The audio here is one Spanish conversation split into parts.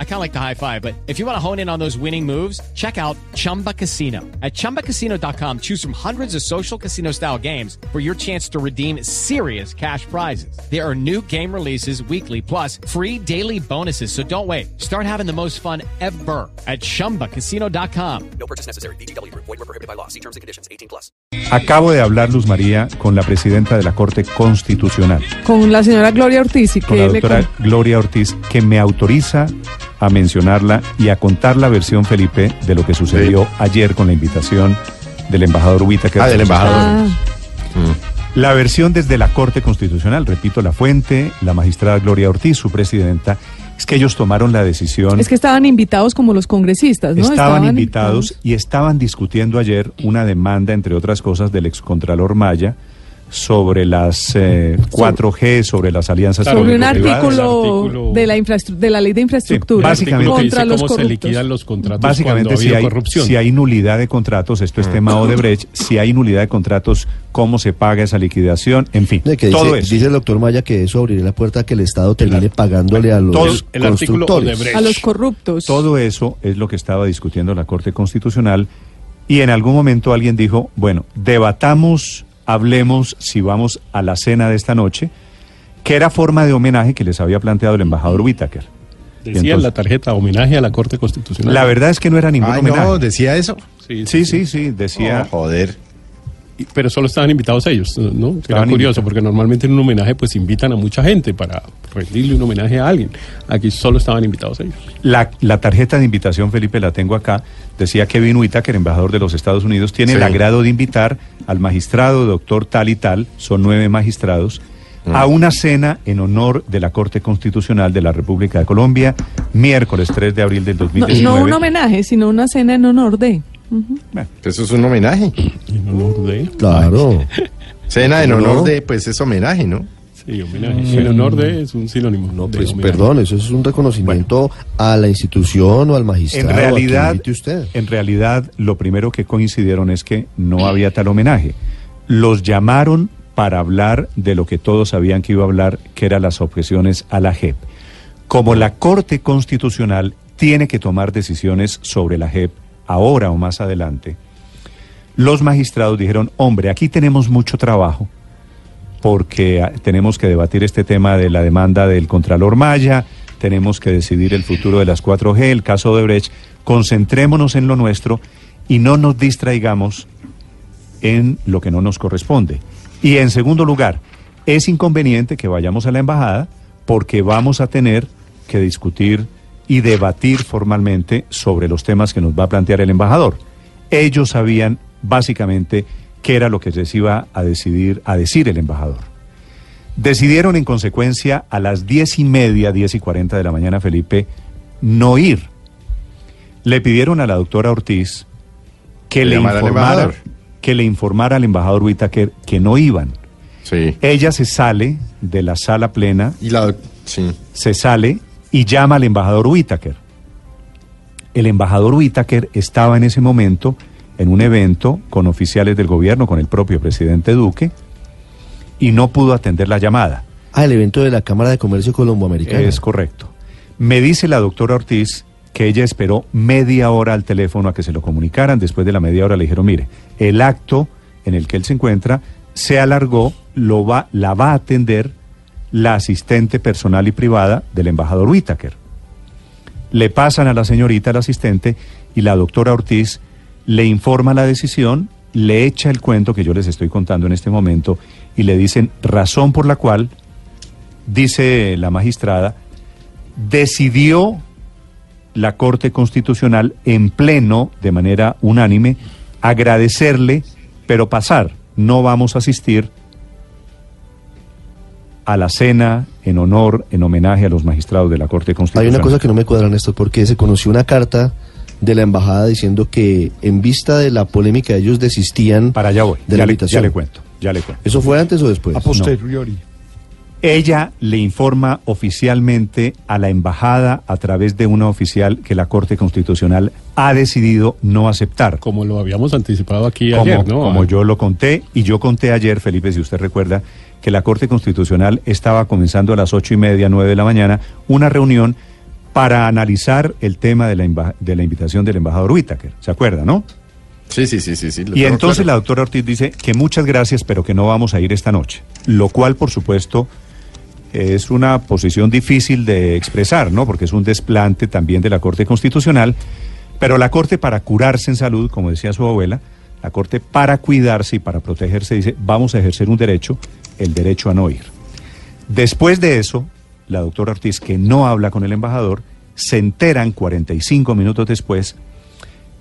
I kind of like the high five, but if you want to hone in on those winning moves, check out Chumba Casino. At chumbacasino.com, choose from hundreds of social casino style games for your chance to redeem serious cash prizes. There are new game releases weekly, plus free daily bonuses. So don't wait. Start having the most fun ever at chumbacasino.com. No purchase necessary. BGW. Void were prohibited by law. See terms and conditions. 18 plus. Acabo de hablar, Luz María, con la presidenta de la Corte Constitucional, Con la señora Gloria Ortiz y con que la me doctora con- Gloria Ortiz, que me autoriza a mencionarla y a contar la versión, Felipe, de lo que sucedió ayer con la invitación del embajador Whittaker. Ah, del embajador. Ah, La versión desde la Corte Constitucional, repito la fuente, la magistrada Gloria Ortiz, su presidenta, es que ellos tomaron la decisión. es que estaban invitados como los congresistas, ¿no? Estaban, invitados y estaban discutiendo ayer una demanda, entre otras cosas, del excontralor Maya sobre las eh, 4G, sobre las alianzas sobre un artículo, artículo- de la de la ley de infraestructura Sí, básicamente- contra dice los cómo se liquidan los contratos Básicamente, cuando si hay, corrupción. si hay nulidad de contratos, esto es tema Odebrecht, si hay nulidad de contratos, cómo se paga esa liquidación, en fin, que todo dice, eso. dice el doctor Maya que eso abriría la puerta a que el Estado termine pagándole a los todo- el artículo constructores. Odebrecht. a los corruptos. Todo eso es lo que estaba discutiendo la Corte Constitucional y en algún momento alguien dijo, bueno, debatamos, hablemos si vamos a la cena de esta noche, que era forma de homenaje que les había planteado el embajador Whittaker. Decía Y en la entonces- tarjeta homenaje a la Corte Constitucional. La verdad es que no era ningún Ay, homenaje. no, decía eso. Sí, Sí, sí, sí, decía... Oh, joder. Pero solo estaban invitados ellos, ¿no? Era curioso, invitados. porque normalmente en un homenaje pues invitan a mucha gente para rendirle un homenaje a alguien. Aquí solo estaban invitados ellos. La, la tarjeta de invitación, Felipe, la tengo acá. Decía Kevin Whittaker, embajador de los Estados Unidos, tiene el Sí. agrado de invitar al magistrado doctor tal y tal, son nueve magistrados, a una cena en honor de la Corte Constitucional de la República de Colombia, miércoles 3 de abril del no, 2019. no un homenaje, sino una cena en honor de. Eso es un homenaje. En honor de... Claro. Cena en ¿No? honor de, pues es homenaje, ¿no? Sí, homenaje. En honor de es un sinónimo. No, pues homenaje. perdón, eso es un reconocimiento a la institución o al magistrado. En a realidad, invite usted. en realidad, lo primero que coincidieron es que no había tal homenaje. Los llamaron para hablar de lo que todos sabían que iba a hablar, que eran las objeciones a la JEP. Como la Corte Constitucional tiene que tomar decisiones sobre la JEP ahora o más adelante, los magistrados dijeron, hombre, aquí tenemos mucho trabajo porque ah, tenemos que debatir este tema de la demanda del Contralor Maya, tenemos que decidir el futuro de las 4G, el caso de Brecht, concentrémonos en lo nuestro y no nos distraigamos en lo que no nos corresponde. Y en segundo lugar, es inconveniente que vayamos a la embajada porque vamos a tener que discutir y debatir formalmente sobre los temas que nos va a plantear el embajador. Ellos sabían básicamente qué era lo que les iba a decidir, a decir el embajador. Decidieron en consecuencia a las diez y media, diez y cuarenta de la mañana, Felipe, no ir. Le pidieron a la doctora Ortiz que le informara, que le informara al embajador Whittaker que no iban. Sí. Ella se sale de la sala plena, Y la. Sí. se sale y llama al embajador Whittaker. El embajador Whittaker estaba en ese momento en un evento con oficiales del gobierno, con el propio presidente Duque, y no pudo atender la llamada. Ah, el evento de la Cámara de Comercio Colomboamericana. Es correcto. Me dice la doctora Ortiz que ella esperó media hora al teléfono a que se lo comunicaran. Después de la media hora le dijeron, mire, el acto en el que él se encuentra se alargó, lo va, la va a atender la asistente personal y privada del embajador Whittaker. Le pasan a la señorita, el asistente, y la doctora Ortiz le informa la decisión, le echa el cuento que yo les estoy contando en este momento y le dicen razón por la cual, dice la magistrada, decidió la Corte Constitucional en pleno, de manera unánime, agradecerle, pero pasar. No vamos a asistir a la cena en honor, en homenaje a los magistrados de la Corte Hay Constitucional. una cosa que no me cuadra, Néstor, porque se conoció una carta de la embajada diciendo que en vista de la polémica ellos desistían Para allá voy, de ya la le, invitación. ya le cuento, ya le cuento. ¿Eso fue antes o después? A posteriori. Ella le informa oficialmente a la embajada a través de una oficial que la Corte Constitucional ha decidido no aceptar. Como lo habíamos anticipado aquí como, ayer, ¿no? como yo lo conté, y yo conté ayer, Felipe, si usted recuerda, que la Corte Constitucional estaba comenzando a las ocho y media, nueve de la mañana, una reunión para analizar el tema de la, de la invitación del embajador Whittaker. ¿Se acuerda, no? Sí, sí, sí, sí. sí Y entonces la doctora Ortiz dice que muchas gracias, pero que no vamos a ir esta noche. Lo cual, por supuesto, es una posición difícil de expresar, ¿no? Porque es un desplante también de la Corte Constitucional. Pero la Corte, para curarse en salud, como decía su abuela, la Corte, para cuidarse y para protegerse, dice: vamos a ejercer un derecho, el derecho a no ir. Después de eso, la doctora Ortiz, que no habla con el embajador, se enteran 45 minutos después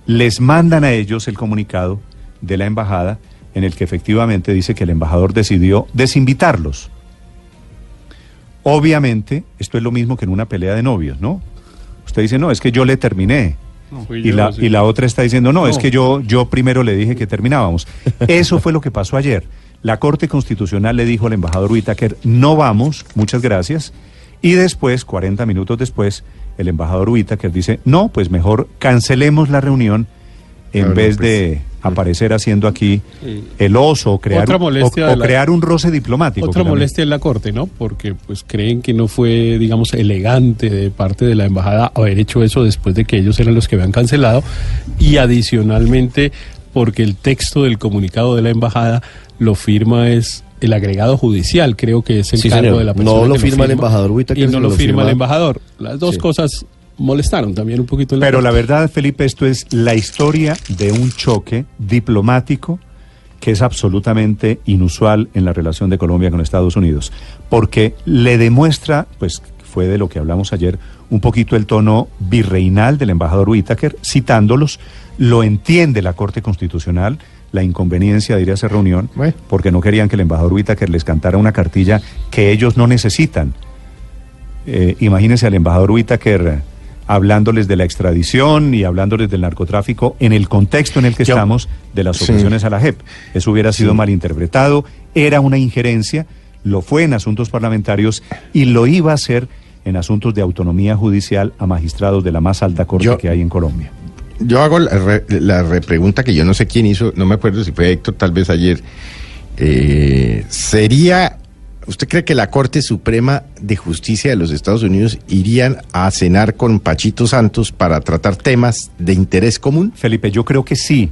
les mandan a ellos el comunicado de la embajada en el que efectivamente dice que el embajador decidió desinvitarlos. Obviamente, esto es lo mismo que en una pelea de novios, ¿no? Usted dice, no, es que yo le terminé. Fui Y yo, la, sí. y la otra está diciendo, no, es No. que yo, yo primero le dije que terminábamos. Eso fue lo que pasó ayer. La Corte Constitucional le dijo al embajador Whittaker, no vamos, muchas gracias. Y después, 40 minutos después, el embajador Whittaker dice, no, pues mejor cancelemos la reunión en Claro, vez pues, de aparecer haciendo aquí el oso o crear, o- o crear un roce diplomático. Otra molestia en la Corte, ¿no? Porque pues creen que no fue, digamos, elegante de parte de la embajada haber hecho eso después de que ellos eran los que habían cancelado y adicionalmente porque el texto del comunicado de la embajada lo firma es el agregado judicial, creo que es el Sí, cargo señor. de la No persona lo que firma el embajador Whittaker, y no lo lo firma el embajador. Las dos Sí. cosas molestaron también un poquito en la Pero la verdad, Felipe, esto es la historia de un choque diplomático que es absolutamente inusual en la relación de Colombia con Estados Unidos, porque le demuestra, pues fue de lo que hablamos ayer, un poquito el tono virreinal del embajador Whittaker, citándolos, lo entiende la Corte Constitucional, la inconveniencia de ir a esa reunión, Bueno. porque no querían que el embajador Whittaker les cantara una cartilla que ellos no necesitan. Eh, imagínense al embajador Whittaker eh, hablándoles de la extradición y hablándoles del narcotráfico en el contexto en el que Yo- estamos de las Sí. objeciones a la JEP. Eso hubiera sido Sí. malinterpretado, era una injerencia, lo fue en asuntos parlamentarios y lo iba a hacer en asuntos de autonomía judicial a magistrados de la más alta corte Yo- que hay en Colombia. Yo hago la, re- la repregunta que yo no sé quién hizo, no me acuerdo si fue Héctor, tal vez ayer. Eh, ¿Sería, usted cree que la Corte Suprema de Justicia de los Estados Unidos irían a cenar con Pachito Santos para tratar temas de interés común? Felipe, yo creo que sí.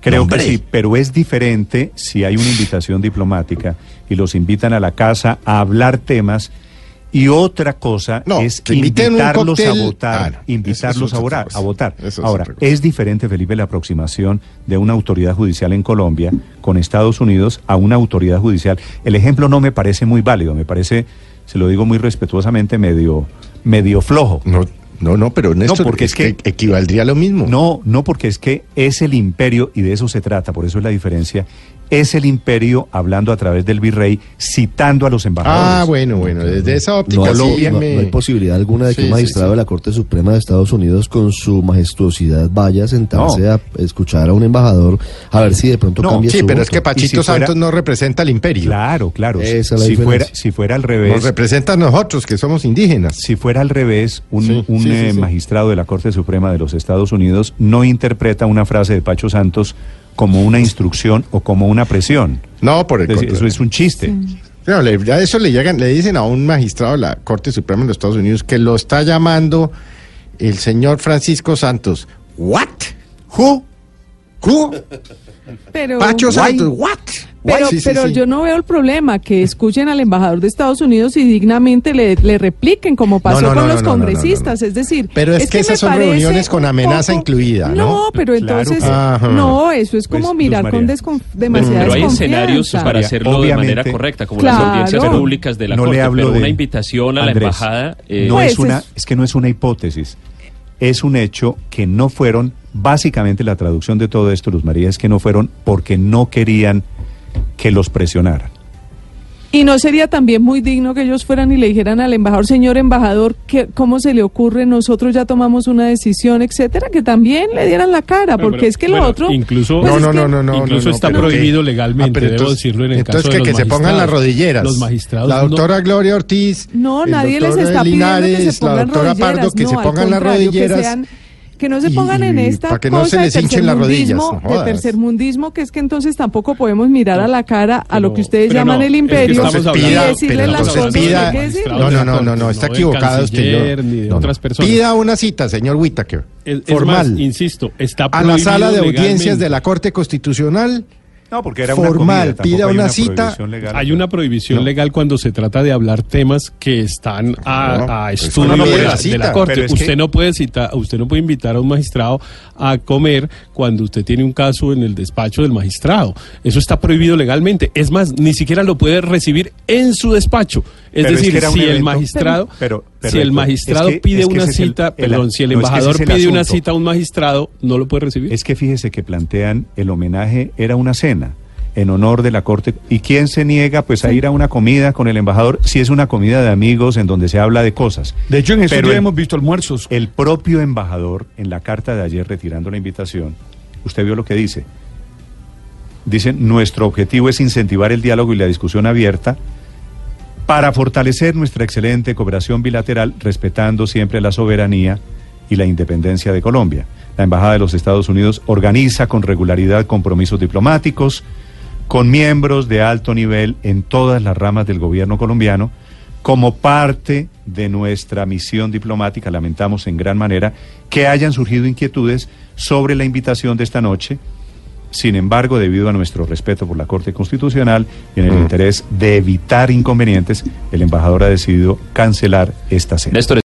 Creo Hombre. que sí, pero es diferente si hay una invitación diplomática y los invitan a la casa a hablar temas y otra cosa No, es invitarlos a votar, Ah, no, invitarlos a, a votar. Es Ahora, es diferente, Felipe, la aproximación de una autoridad judicial en Colombia con Estados Unidos a una autoridad judicial. El ejemplo no me parece muy válido, me parece, se lo digo muy respetuosamente, medio, medio flojo. No, no, no, pero Néstor, porque es, es que, que- equivaldría a lo mismo. No, no, porque es que es el imperio, y de eso se trata, por eso es la diferencia, es el imperio hablando a través del virrey, citando a los embajadores. Ah, bueno, bueno, desde esa óptica No, sí no- me- no hay posibilidad alguna de que Sí, un sí, magistrado sí. de la Corte Suprema de Estados Unidos con su majestuosidad vaya a sentarse No. a escuchar a un embajador a ver si de pronto No, cambia Sí, su pero es voto. que Pachito si fuera- Santos no representa al imperio. Claro, claro. Esa es la si, fuera, si fuera al Nos revés, representa a nosotros, que somos indígenas. si fuera al revés, un, Sí, un, sí, sí, eh, sí. magistrado de la Corte Suprema de los Estados Unidos no interpreta una frase de Pacho Santos como una instrucción o como una presión. No, por el eso es un chiste. No, le- a eso le llegan, le dicen a un magistrado de la Corte Suprema de los Estados Unidos que lo está llamando el señor Francisco Santos. ¿What? ¿Who? ¿Who? Pero, Pacho Why? Santos, ¿what? Pero, Sí, sí, pero sí. yo no veo el problema que escuchen al embajador de Estados Unidos y dignamente le, le repliquen como pasó no, no, con no, los no, no, no, congresistas. Es decir, Pero es que esas son reuniones con amenaza incluida, ¿no? pero entonces, no, eso es como Pues, mirar con descon- demasiada Pero hay escenarios para hacerlo de manera correcta, como Claro. las audiencias públicas de la no Corte, le hablo pero de una invitación a la embajada... eh, no Pues es una, es- es que no es una hipótesis, es un hecho que no fueron, básicamente la traducción de todo esto, Luz María, es que no fueron porque no querían que los presionaran. Y no sería también muy digno que ellos fueran y le dijeran al embajador, señor embajador, que, ¿cómo se le ocurre? Nosotros ya tomamos una decisión, etcétera, que también le dieran la cara, porque pero- es que lo bueno, otro. incluso- pues no, no, que- no, no, no, Incluso no, está pero prohibido que- legalmente, Ah, pero debo entonces- decirlo en el entonces caso que, de que los se pongan las rodilleras. Los magistrados La no- doctora Gloria Ortiz. No, el nadie les está pidiendo que Linares, se pongan la doctora rodilleras, Pardo, que no, se pongan las que rodilleras. Que no se y- pongan en esta para que no cosa se les de hinchen las rodillas, tercermundismo, no de tercermundismo, que es que entonces tampoco podemos mirar a la cara a lo que ustedes pero llaman no, el es que imperio Entonces y pero las cosas que pida- hay que decir. No, no, no, no, no, está del equivocado usted. yo- ni de no, no. otras personas. Pida una cita, señor Whittaker. Es- es formal. más, insisto, está a la sala de audiencias de la Corte Constitucional. No, porque era una Formal, tampoco pida hay una cita. prohibición legal. Hay una prohibición No. legal cuando se trata de hablar temas que están a, No, a estudio no de, la, de la corte. usted que- no puede citar, usted no puede invitar a un magistrado a comer cuando usted tiene un caso en el despacho del magistrado. Eso está prohibido legalmente. Es más, ni siquiera lo puede recibir en su despacho. Es Pero es decir, que si el magistrado, Pero- pero, si el magistrado es que- pide es que una el- cita, el- perdón, si el no, embajador pide una cita a un magistrado, no lo puede recibir. Es que fíjese que plantean el homenaje era una cena en honor de la corte. ¿Y quién se niega pues a ir a una comida con el embajador si es una comida de amigos en donde se habla de cosas? De hecho, en días el- hemos visto almuerzos. El propio embajador en la carta de ayer retirando la invitación, usted vio lo que dice. Dice, nuestro objetivo es incentivar el diálogo y la discusión abierta para fortalecer nuestra excelente cooperación bilateral, respetando siempre la soberanía y la independencia de Colombia. La Embajada de los Estados Unidos organiza con regularidad compromisos diplomáticos con miembros de alto nivel en todas las ramas del gobierno colombiano. Como parte de nuestra misión diplomática, lamentamos en gran manera que hayan surgido inquietudes sobre la invitación de esta noche. Sin embargo, debido a nuestro respeto por la Corte Constitucional y en el Mm. interés de evitar inconvenientes, el embajador ha decidido cancelar esta cena. Néstor,